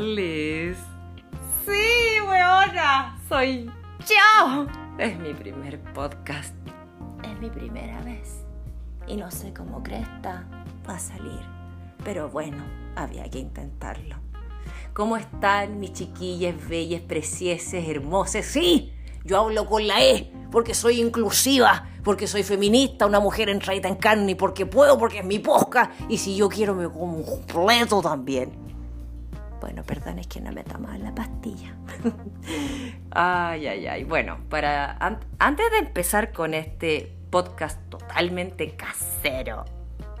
Liz. Sí, weona, soy yo. Es mi primer podcast. Es mi primera vez. Y no sé cómo cresta va a salir. Pero bueno, había que intentarlo. ¿Cómo están mis chiquillas bellas, preciosas, hermosas? Sí, yo hablo con la E, porque soy inclusiva, porque soy feminista, una mujer entraída en carne, porque puedo, porque es mi posca, y si yo quiero me como un completo también. Bueno, perdón, es que no me tomaba la pastilla. ay, ay, ay. Bueno, para antes de empezar con este podcast totalmente casero,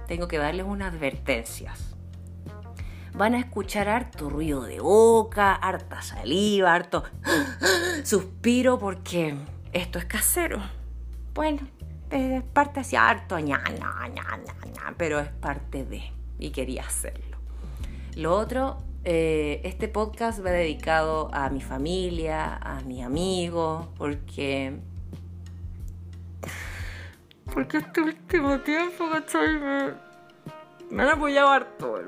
tengo que darles unas advertencias. Van a escuchar harto ruido de boca, harta saliva, harto suspiro porque esto es casero. Bueno, es parte así harto, ña, ña, ña, pero es parte de, y quería hacerlo. Lo otro, eh, este podcast va dedicado a mi familia, a mi amigo, porque... Porque este último tiempo, ¿cachai? Me, me han apoyado harto.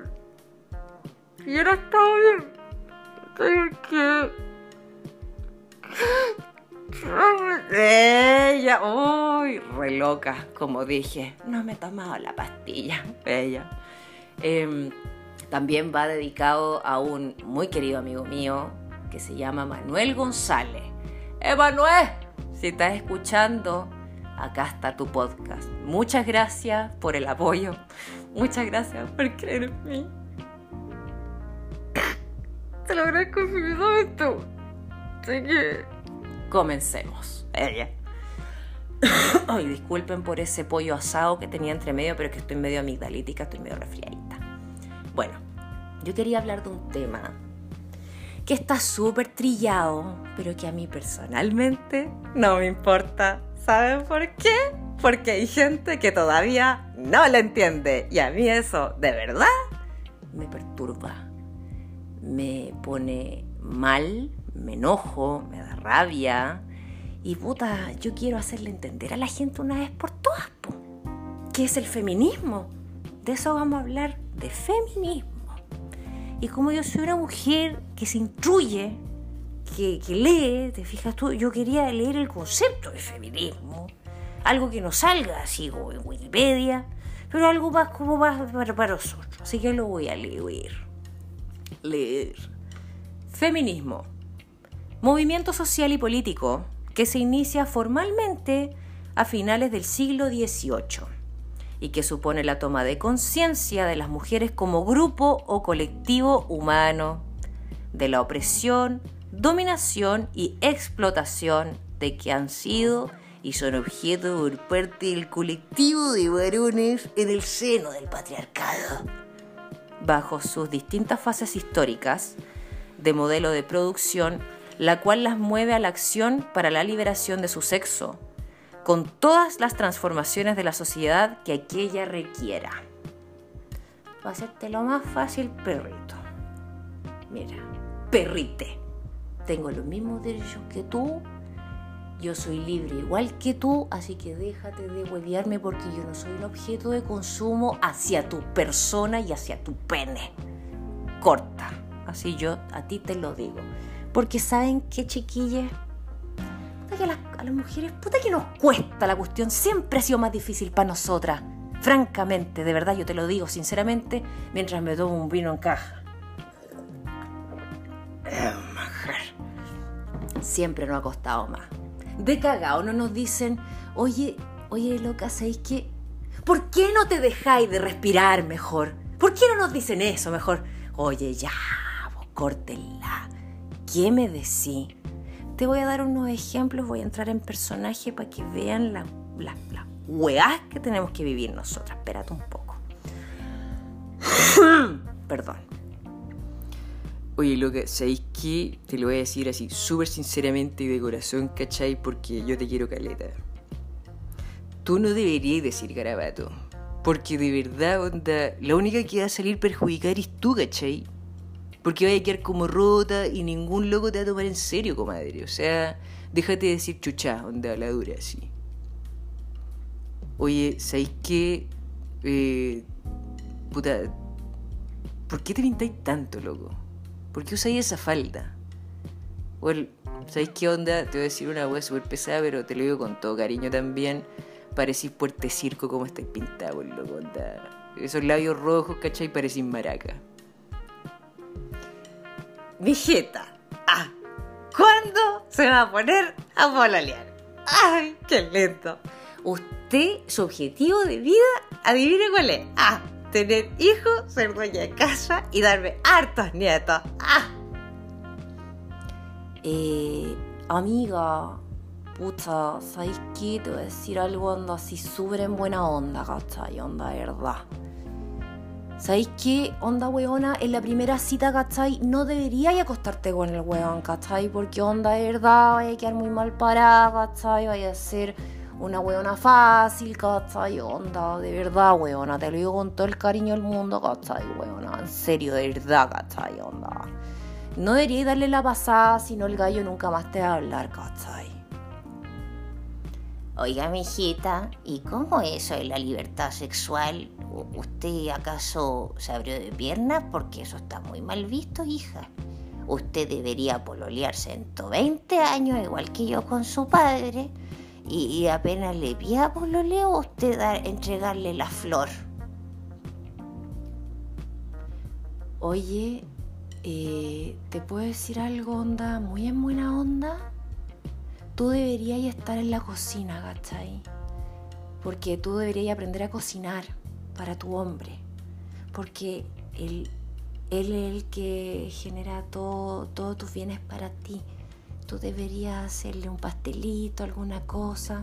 Y ahora está bien. Que ella, uy, re loca, como dije, no me he tomado la pastilla, ella. Em, también va dedicado a un muy querido amigo mío que se llama Manuel González. Emanuel, si estás escuchando, acá está tu podcast. Muchas gracias por el apoyo. Muchas gracias por creer en mí. Te lo agradezco infinitamente. Así que Comencemos. Ella. Ay, disculpen por ese pollo asado que tenía entre medio, pero que estoy medio amigdalítica, estoy medio resfriadita. Bueno, yo quería hablar de un tema que está súper trillado, pero que a mí personalmente no me importa. ¿Saben por qué? Porque hay gente que todavía no lo entiende. Y a mí eso, de verdad, me perturba. Me pone mal, me enojo, me da rabia. Y puta, yo quiero hacerle entender a la gente una vez por todas, ¿qué es el feminismo? De eso vamos a hablar, de feminismo. Y como yo soy una mujer que se instruye, que, lee, te fijas tú, yo quería leer el concepto de feminismo. Algo que no salga así como en Wikipedia, pero algo más como más para, para nosotros. Así que lo voy a leer. Leer. Feminismo movimiento social y político que se inicia formalmente a finales del siglo XVIII y que supone la toma de conciencia de las mujeres como grupo o colectivo humano, de la opresión, dominación y explotación de que han sido y son objeto por parte del colectivo de varones en el seno del patriarcado. Bajo sus distintas fases históricas de modelo de producción la cual las mueve a la acción para la liberación de su sexo, con todas las transformaciones de la sociedad que aquella requiera. Va a hacerte lo más fácil, perrito. Mira, perrite. Tengo los mismos derechos que tú. Yo soy libre igual que tú, así que déjate de hueviarme porque yo no soy un objeto de consumo hacia tu persona y hacia tu pene. Corta. Así yo a ti te lo digo. Porque saben qué, chiquillas, que a las, mujeres, puta que nos cuesta la cuestión, siempre ha sido más difícil para nosotras. Francamente, de verdad, yo te lo digo sinceramente, mientras me tomo un vino en caja. Siempre nos ha costado más. De cagao no nos dicen, oye, oye, loca, ¿sabéis qué? ¿Por qué no te dejáis de respirar mejor? ¿Por qué no nos dicen eso mejor? Oye, ya, vos córtenla ¿Qué me decís? Te voy a dar unos ejemplos, voy a entrar en personaje para que vean las la, la que tenemos que vivir nosotras. Espérate un poco. Perdón. Oye, loca, ¿sabéis qué? Te lo voy a decir así, súper sinceramente y de corazón, ¿cachai? Porque yo te quiero caleta. Tú no deberías decir garabato. Porque de verdad, onda, la única que va a salir perjudicar es tú, ¿cachai? Porque vaya a quedar como rota y ningún loco te va a tomar en serio, comadre. O sea, déjate de decir chucha, onda la dura, así. Oye, ¿sabéis qué? Eh, puta, ¿por qué te pintáis tanto, loco? ¿Por qué usáis esa falda? Bueno, ¿sabéis qué onda? Te voy a decir una wea súper pesada, pero te lo digo con todo cariño también. Parecís puerte circo como estáis pintado, loco. Onda. Esos labios rojos, ¿cachai? Parecís maraca. Mijeta, ah, ¿cuándo se va a poner a pololear? ¡Ay, qué lento! Usted, su objetivo de vida, adivine cuál es. Ah, tener hijos, ser dueña de casa y darme hartos nietos. ¡Ah! Eh, amiga, pucha, ¿sabes qué? Te voy a decir algo, onda así súper en buena onda, ¿cachai? Onda, verdad. ¿Sabéis qué? Onda weona, en la primera cita, ¿cachai? No deberíais acostarte con el weón, ¿cachai? Porque onda de verdad, vaya a quedar muy mal parada, ¿cachai? Vaya a ser una weona fácil, ¿cachai? Onda, de verdad, weona, te lo digo con todo el cariño del mundo, ¿cachai? Weona, en serio, de verdad, ¿cachai? Onda. No deberíais darle la pasada, si no el gallo nunca más te va a hablar, ¿cachai? Oiga, mijita, ¿y cómo es eso de la libertad sexual? ¿Usted acaso se abrió de piernas? Porque eso está muy mal visto, hija. Usted debería pololear 120 años, igual que yo con su padre, y, apenas le pida pololeo, usted dar, entregarle la flor. Oye, eh, ¿te puedo decir algo, onda? Muy en buena onda tú deberías estar en la cocina, ¿cachai? Porque tú deberías aprender a cocinar para tu hombre. Porque él, él es el que genera todo, todos tus bienes para ti. Tú deberías hacerle un pastelito, alguna cosa.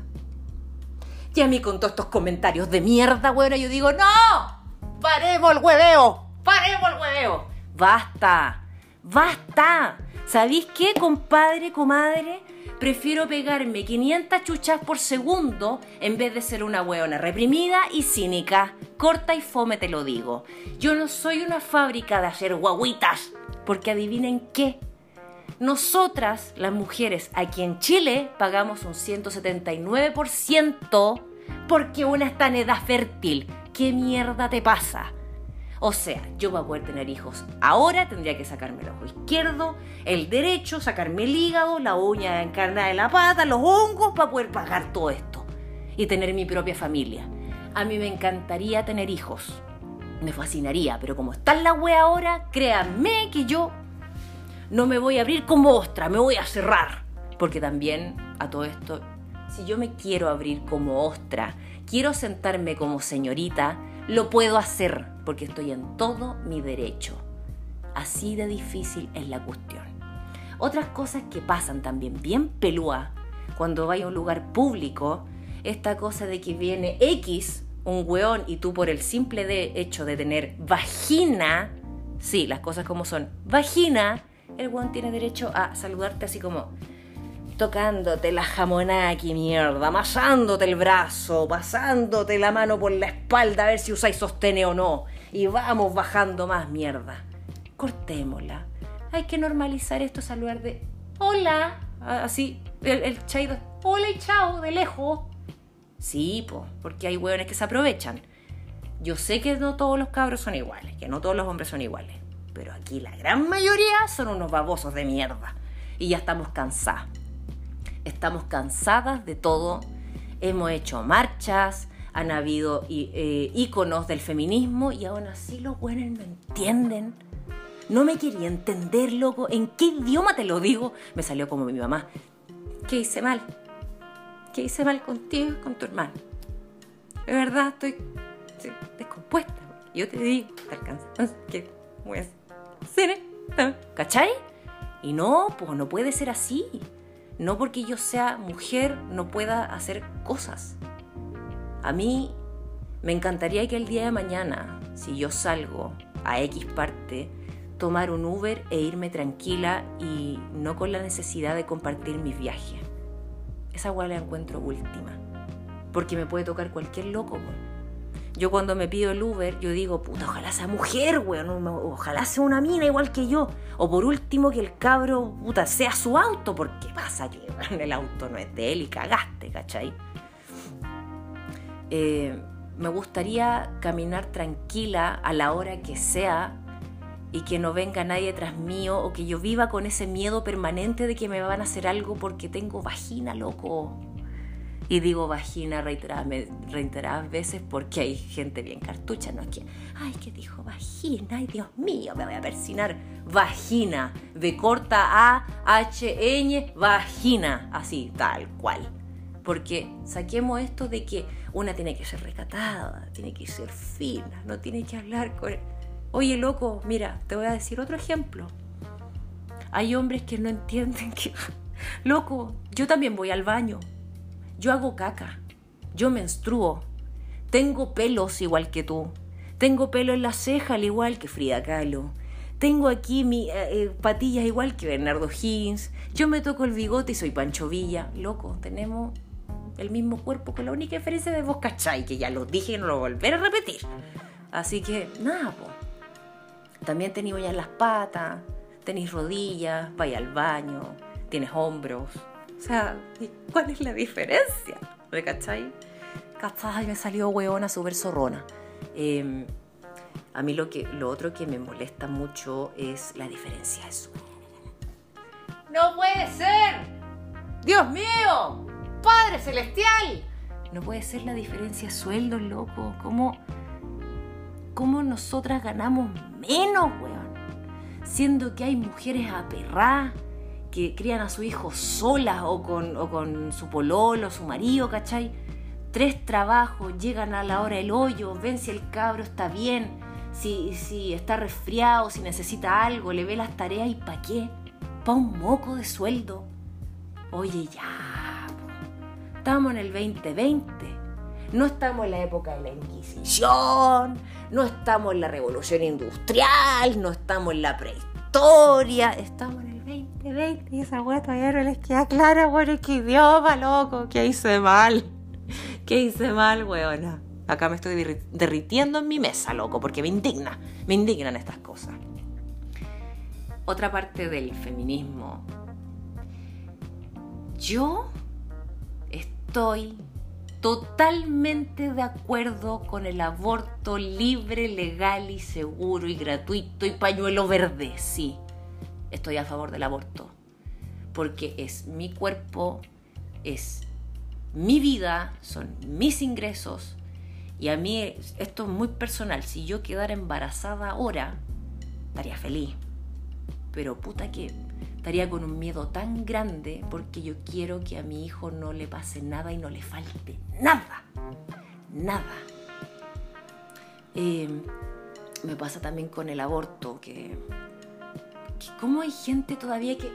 Y a mí con todos estos comentarios de mierda, bueno, yo digo, no, paremos el hueveo, paremos el hueveo. Basta, basta. ¿Sabéis qué, compadre, comadre? prefiero pegarme 500 chuchas por segundo en vez de ser una hueona reprimida y cínica. Corta y fome te lo digo. Yo no soy una fábrica de hacer guaguitas, porque adivinen qué. Nosotras, las mujeres, aquí en Chile, pagamos un 179% porque una está en edad fértil. ¿Qué mierda te pasa? O sea, yo para poder tener hijos ahora tendría que sacarme el ojo izquierdo, el derecho, sacarme el hígado, la uña encarnada de la pata, los hongos para poder pagar todo esto y tener mi propia familia. A mí me encantaría tener hijos. Me fascinaría, pero como está la wea ahora, créanme que yo no me voy a abrir como ostra, me voy a cerrar. Porque también a todo esto, si yo me quiero abrir como ostra, quiero sentarme como señorita, lo puedo hacer porque estoy en todo mi derecho. Así de difícil es la cuestión. Otras cosas que pasan también bien pelúa cuando vais a un lugar público, esta cosa de que viene X, un weón, y tú por el simple hecho de tener vagina, sí, las cosas como son, vagina, el weón tiene derecho a saludarte así como, tocándote la jamonaki, mierda, amasándote el brazo, pasándote la mano por la espalda a ver si usáis sostene o no. Y vamos bajando más mierda. Cortémosla. Hay que normalizar esto, saludar de hola, así, el, el chaido, hola y chao, de lejos. Sí, po, porque hay hueones que se aprovechan. Yo sé que no todos los cabros son iguales, que no todos los hombres son iguales, pero aquí la gran mayoría son unos babosos de mierda. Y ya estamos cansados estamos cansadas de todo, hemos hecho marchas, han habido eh, íconos del feminismo y aún así los buenos no entienden. No me quería entender, loco. ¿En qué idioma te lo digo? Me salió como mi mamá. ¿Qué hice mal? ¿Qué hice mal contigo y con tu hermano? De verdad, estoy, descompuesta. Yo te digo, te alcanza. ¿Qué voy a hacer? ¿Cachai? Y no, pues no puede ser así. No porque yo sea mujer no pueda hacer cosas. A mí me encantaría que el día de mañana, si yo salgo a X parte, tomar un Uber e irme tranquila y no con la necesidad de compartir mis viajes. Esa hueá la encuentro última. Porque me puede tocar cualquier loco, yo cuando me pido el Uber, yo digo, puta, ojalá sea mujer, weón, ojalá sea una mina igual que yo. O por último, que el cabro, puta, sea su auto, porque pasa que el auto no es de él y cagaste, ¿cachai? Eh, me gustaría caminar tranquila a la hora que sea y que no venga nadie tras mío o que yo viva con ese miedo permanente de que me van a hacer algo porque tengo vagina, loco. Y digo vagina reiteradas, veces porque hay gente bien cartucha, no que, ay, que dijo vagina, ay, Dios mío, me voy a persinar. Vagina, de corta A, H, N, vagina, así, tal cual. Porque saquemos esto de que una tiene que ser recatada, tiene que ser fina, no tiene que hablar con... Oye, loco, mira, te voy a decir otro ejemplo. Hay hombres que no entienden que... Loco, yo también voy al baño yo hago caca. Yo menstruo. Tengo pelos igual que tú. Tengo pelo en la ceja al igual que Frida Kahlo. Tengo aquí mi eh, eh, patillas igual que Bernardo Higgins. Yo me toco el bigote y soy Pancho Villa. Loco, tenemos el mismo cuerpo con la única diferencia de vos, ¿cachai? Que ya lo dije y no lo volveré a repetir. Así que, nada, po. También tenéis ya las patas, tenéis rodillas, vais al baño, tienes hombros, sea, ¿cuál es la diferencia? ¿Me cachai? ¿Cachai? Me salió hueona súper zorrona. Em, a mí lo, que, lo otro que me molesta mucho es la diferencia de sueldo. ¡No puede ser! ¡Dios mío! ¡Padre Celestial! No puede ser la diferencia de sueldo, loco. ¿Cómo, cómo nosotras ganamos menos, weón? Siendo que hay mujeres aperradas que crían a su hijo solas o con, su pololo, su marido, ¿cachai? Tres trabajos, llegan a la hora del hoyo, ven si el cabro está bien, si, si está resfriado, si necesita algo, le ve las tareas y ¿pa' qué? ¿Pa' un moco de sueldo? Oye, ya, estamos en el 2020. No estamos en la época de la Inquisición, no estamos en la Revolución Industrial, no estamos en la prehistoria, estamos en el 2020 y esa weá todavía no les queda clara, weón, qué idioma, loco, ¿qué hice mal? ¿Qué hice mal, weona? Acá me estoy derritiendo en mi mesa, loco, porque me indigna, me indignan estas cosas. Otra parte del feminismo. Yo estoy totalmente de acuerdo con el aborto libre, legal y seguro y gratuito y pañuelo verde, sí. Estoy a favor del aborto, porque es mi cuerpo, es mi vida, son mis ingresos, y a mí esto es muy personal, si yo quedara embarazada ahora, estaría feliz, pero puta que estaría con un miedo tan grande porque yo quiero que a mi hijo no le pase nada y no le falte nada, nada. Eh, me pasa también con el aborto, que cómo hay gente todavía que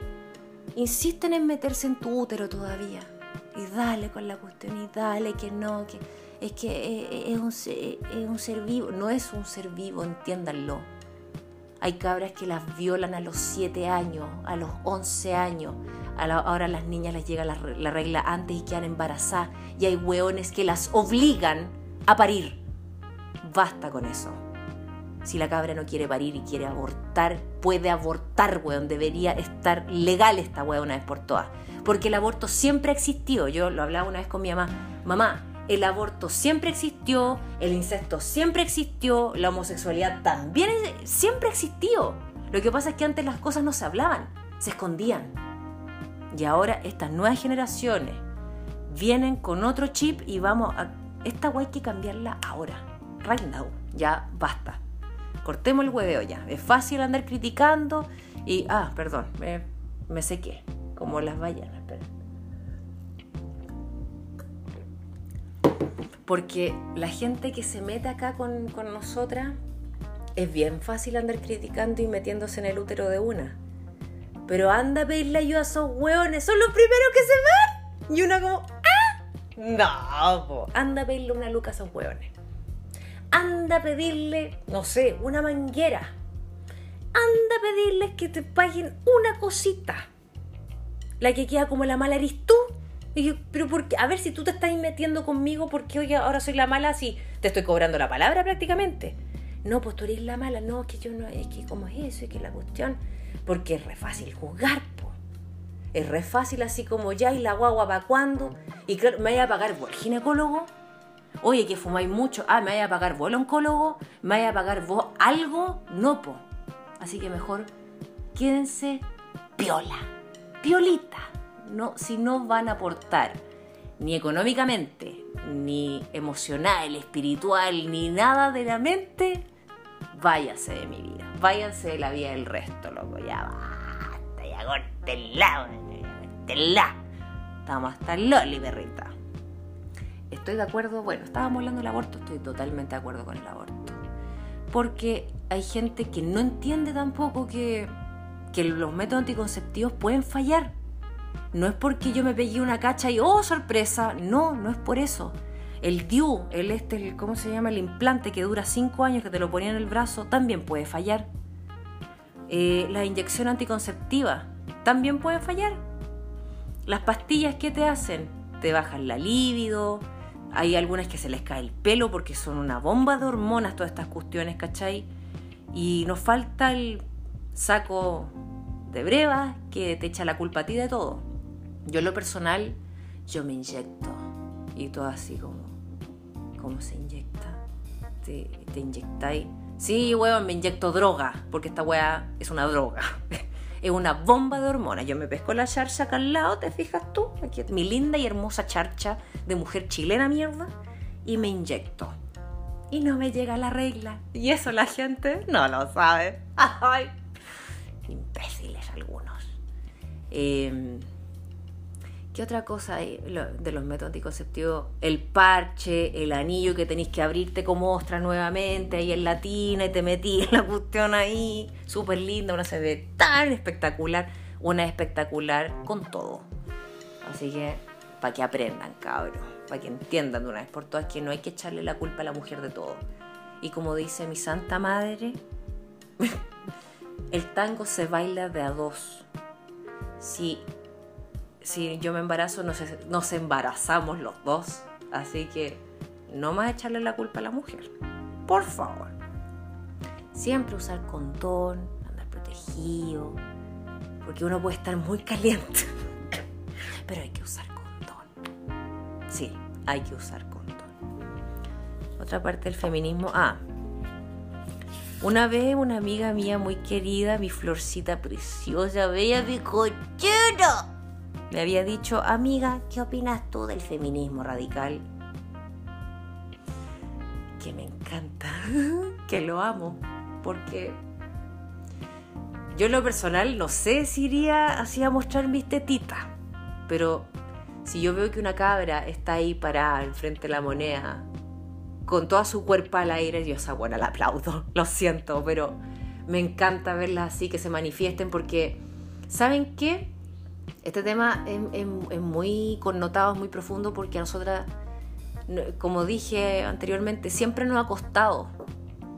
insisten en meterse en tu útero todavía. Y dale con la cuestión y dale que no, que es que es un, es un ser vivo. No es un ser vivo, entiéndanlo. Hay cabras que las violan a los 7 años, a los 11 años. ahora a las niñas les llega la, la regla antes y quedan embarazadas. Y hay hueones que las obligan a parir. Basta con eso. Si la cabra no quiere parir y quiere abortar, puede abortar, weón. Debería estar legal esta weón una vez por todas. Porque el aborto siempre existió. Yo lo hablaba una vez con mi mamá. Mamá, el aborto siempre existió, el incesto siempre existió, la homosexualidad también siempre existió. Lo que pasa es que antes las cosas no se hablaban, se escondían. Y ahora estas nuevas generaciones vienen con otro chip y vamos a... Esta guay hay que cambiarla ahora. Right now. Ya basta cortemos el hueveo ya. Es fácil andar criticando y, ah, perdón, me, me sequé, como las ballenas. Porque la gente que se mete acá con, con nosotras es bien fácil andar criticando y metiéndose en el útero de una. Pero anda a pedirle ayuda a esos hueones, son los primeros que se van. Y una como, ¡ah! No, anda a pedirle una luca a esos hueones anda a pedirle, no sé, una manguera. Anda a pedirles que te paguen una cosita. La que queda como la mala eres tú. Y pero porque, a ver si tú te estás metiendo conmigo porque oye, ahora soy la mala si te estoy cobrando la palabra prácticamente. No, pues tú eres la mala, no, que yo no, es que como es eso, es que la cuestión, porque es re fácil juzgar, po. Es re fácil así como ya y la guagua para cuándo. Y claro, me voy a pagar por el ginecólogo Oye, que fumáis mucho. Ah, ¿me vaya a pagar vos el oncólogo? ¿Me vaya a pagar vos algo? No, po. Así que mejor quédense piola, piolita. No, si no van a aportar ni económicamente, ni emocional, espiritual, ni nada de la mente, váyase de mi vida. Váyanse de la vida del resto, loco. Ya basta, ya córtenla, córtenla. Estamos hasta loli, perrita. Estoy de acuerdo, bueno, estábamos hablando del aborto, estoy totalmente de acuerdo con el aborto. Porque hay gente que no entiende tampoco que, que los métodos anticonceptivos pueden fallar. No es porque yo me pegué una cacha y, oh, sorpresa, no, no es por eso. El DIU, el este, ¿cómo se llama? El implante que dura 5 años que te lo ponía en el brazo, también puede fallar. Eh, la inyección anticonceptiva también puede fallar. Las pastillas, ¿qué te hacen? Te bajan la libido, hay algunas que se les cae el pelo porque son una bomba de hormonas todas estas cuestiones, ¿cachai? Y nos falta el saco de brevas que te echa la culpa a ti de todo. Yo en lo personal, yo me inyecto. Y todo así como, ¿cómo se inyecta? Te, te inyectáis. Sí, weón, me inyecto droga, porque esta weá es una droga. es una bomba de hormonas. Yo me pesco la charcha acá al lado, ¿te fijas tú? Mi linda y hermosa charcha de mujer chilena mierda. Y me inyecto. Y no me llega la regla. Y eso la gente no lo sabe. Ay, imbéciles algunos. Eh, ¿Qué otra cosa hay de los métodos anticonceptivos? El parche, el anillo que tenéis que abrirte como ostra nuevamente ahí en la tina y te metí en la cuestión ahí. Súper linda, una se ve tan espectacular. Una espectacular con todo. Así que, para que aprendan, cabros. Para que entiendan de una vez por todas que no hay que echarle la culpa a la mujer de todo. Y como dice mi santa madre, el tango se baila de a dos. Si si yo me embarazo, nos, nos embarazamos los dos. Así que no más echarle la culpa a la mujer. Por favor. Siempre usar condón, andar protegido. Porque uno puede estar muy caliente. Pero hay que usar condón. Sí, hay que usar condón. Otra parte del feminismo. Ah. Una vez una amiga mía muy querida, mi florcita preciosa, bella, mi cochero me había dicho, amiga, ¿qué opinas tú del feminismo radical? Que me encanta, que lo amo, porque yo en lo personal no sé si iría así a mostrar mis tetitas, pero si yo veo que una cabra está ahí parada enfrente de la moneda, con toda su cuerpo al aire, yo esa buena la aplaudo, lo siento, pero me encanta verlas así, que se manifiesten, porque, ¿saben qué? Este tema es, muy connotado, es muy profundo porque a nosotras, como dije anteriormente, siempre nos ha costado,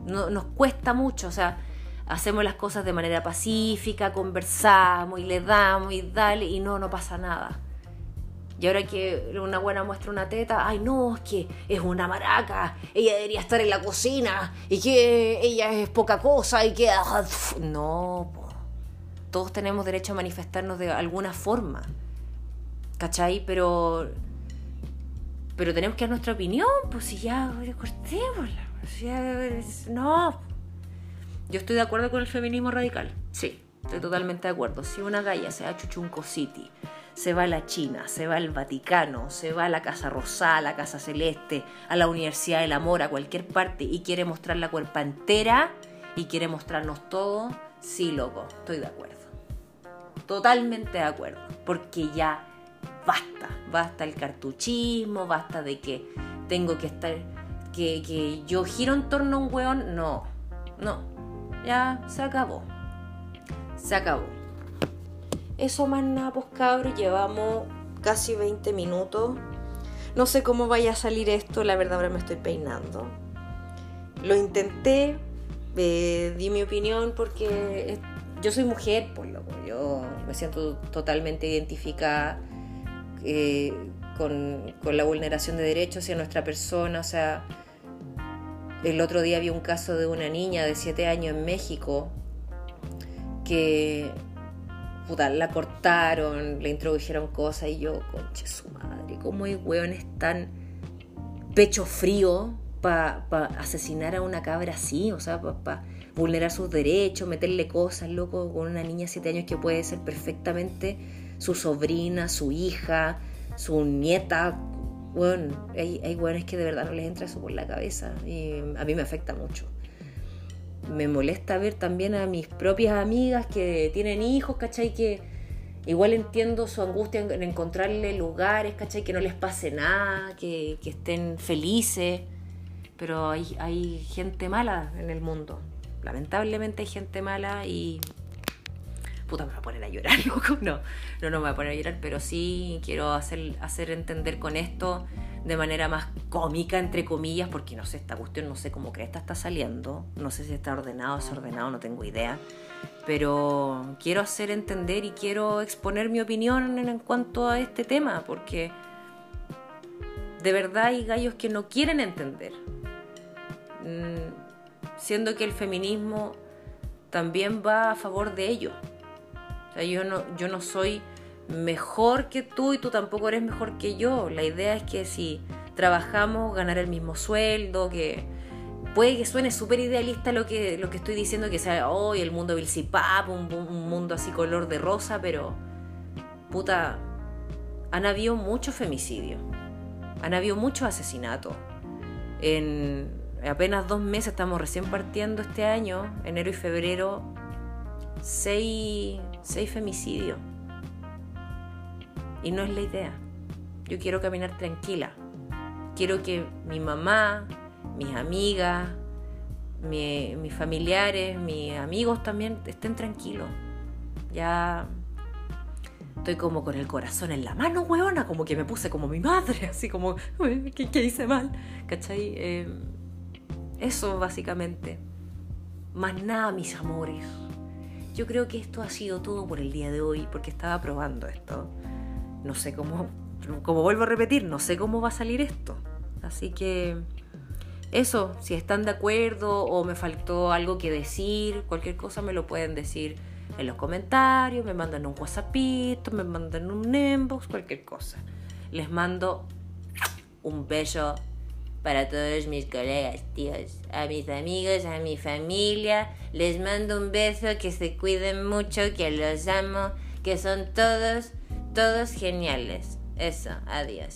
nos cuesta mucho, o sea, hacemos las cosas de manera pacífica, conversamos y le damos y dale y no, no pasa nada. Y ahora que una buena muestra una teta, ay no, es que es una maraca, ella debería estar en la cocina y que ella es poca cosa y que... Ah, no, todos tenemos derecho a manifestarnos de alguna forma. ¿Cachai? Pero. Pero tenemos que dar nuestra opinión, pues si ya cortémosla. no. Yo estoy de acuerdo con el feminismo radical. Sí, estoy totalmente de acuerdo. Si una galla se va a Chuchunco City, se va a la China, se va al Vaticano, se va a la Casa Rosada, a la Casa Celeste, a la Universidad del Amor, a cualquier parte y quiere mostrar la cuerpa entera y quiere mostrarnos todo, sí, loco, estoy de acuerdo. Totalmente de acuerdo, porque ya basta, basta el cartuchismo, basta de que tengo que estar, que, que yo giro en torno a un hueón, no, no, ya se acabó, se acabó. Eso más nada, pues llevamos casi 20 minutos. No sé cómo vaya a salir esto, la verdad ahora me estoy peinando. Lo intenté, eh, di mi opinión porque yo soy mujer, pues loco, yo me siento totalmente identificada eh, con, la vulneración de derechos hacia nuestra persona, o sea, el otro día vi un caso de una niña de 7 años en México que puta, la cortaron, le introdujeron cosas y yo, conche su madre, ¿cómo hay hueones tan pecho frío para asesinar a una cabra así, o sea, para vulnerar sus derechos, meterle cosas, loco, con una niña de 7 años que puede ser perfectamente su sobrina, su hija, su nieta. Bueno, hay, hay es que de verdad no les entra eso por la cabeza y a mí me afecta mucho. Me molesta ver también a mis propias amigas que tienen hijos, ¿cachai? Que igual entiendo su angustia en, encontrarle lugares, ¿cachai? Que no les pase nada, que, que estén felices, pero hay, hay gente mala en el mundo lamentablemente hay gente mala y me voy a poner a llorar, no, no, me voy a poner a llorar, pero sí quiero hacer, hacer entender con esto de manera más cómica, entre comillas, porque no sé, esta cuestión, no sé cómo que esta está saliendo, no sé si está ordenado desordenado, no tengo idea, pero quiero hacer entender y quiero exponer mi opinión en, cuanto a este tema, porque de verdad hay gallos que no quieren entender. Mm, siendo que el feminismo también va a favor de ello. O sea, yo no, yo no soy mejor que tú y tú tampoco eres mejor que yo. La idea es que si trabajamos, ganar el mismo sueldo, que puede que suene súper idealista lo que, lo que estoy diciendo, que sea hoy el mundo un, un mundo así color de rosa, pero puta, han habido muchos femicidios, han habido muchos asesinatos. En, apenas dos meses, estamos recién partiendo este año, enero y febrero, seis, seis femicidios. Y no es la idea. Yo quiero caminar tranquila. Quiero que mi mamá, mis amigas, mis familiares, mis amigos también estén tranquilos. Ya estoy como con el corazón en la mano, huevona, como que me puse como mi madre, así como, ¿qué, hice mal? ¿Cachai? Eh, eso básicamente. Más nada, mis amores. Yo creo que esto ha sido todo por el día de hoy, porque estaba probando esto. No sé cómo, como vuelvo a repetir, no sé cómo va a salir esto. Así que eso, si están de acuerdo o me faltó algo que decir, cualquier cosa me lo pueden decir en los comentarios, me mandan un WhatsAppito, me mandan un inbox, cualquier cosa. Les mando un beso para todos mis colegas, tíos, a mis amigos, a mi familia. Les mando un beso, que se cuiden mucho, que los amo, que son todos, todos geniales. Eso, adiós.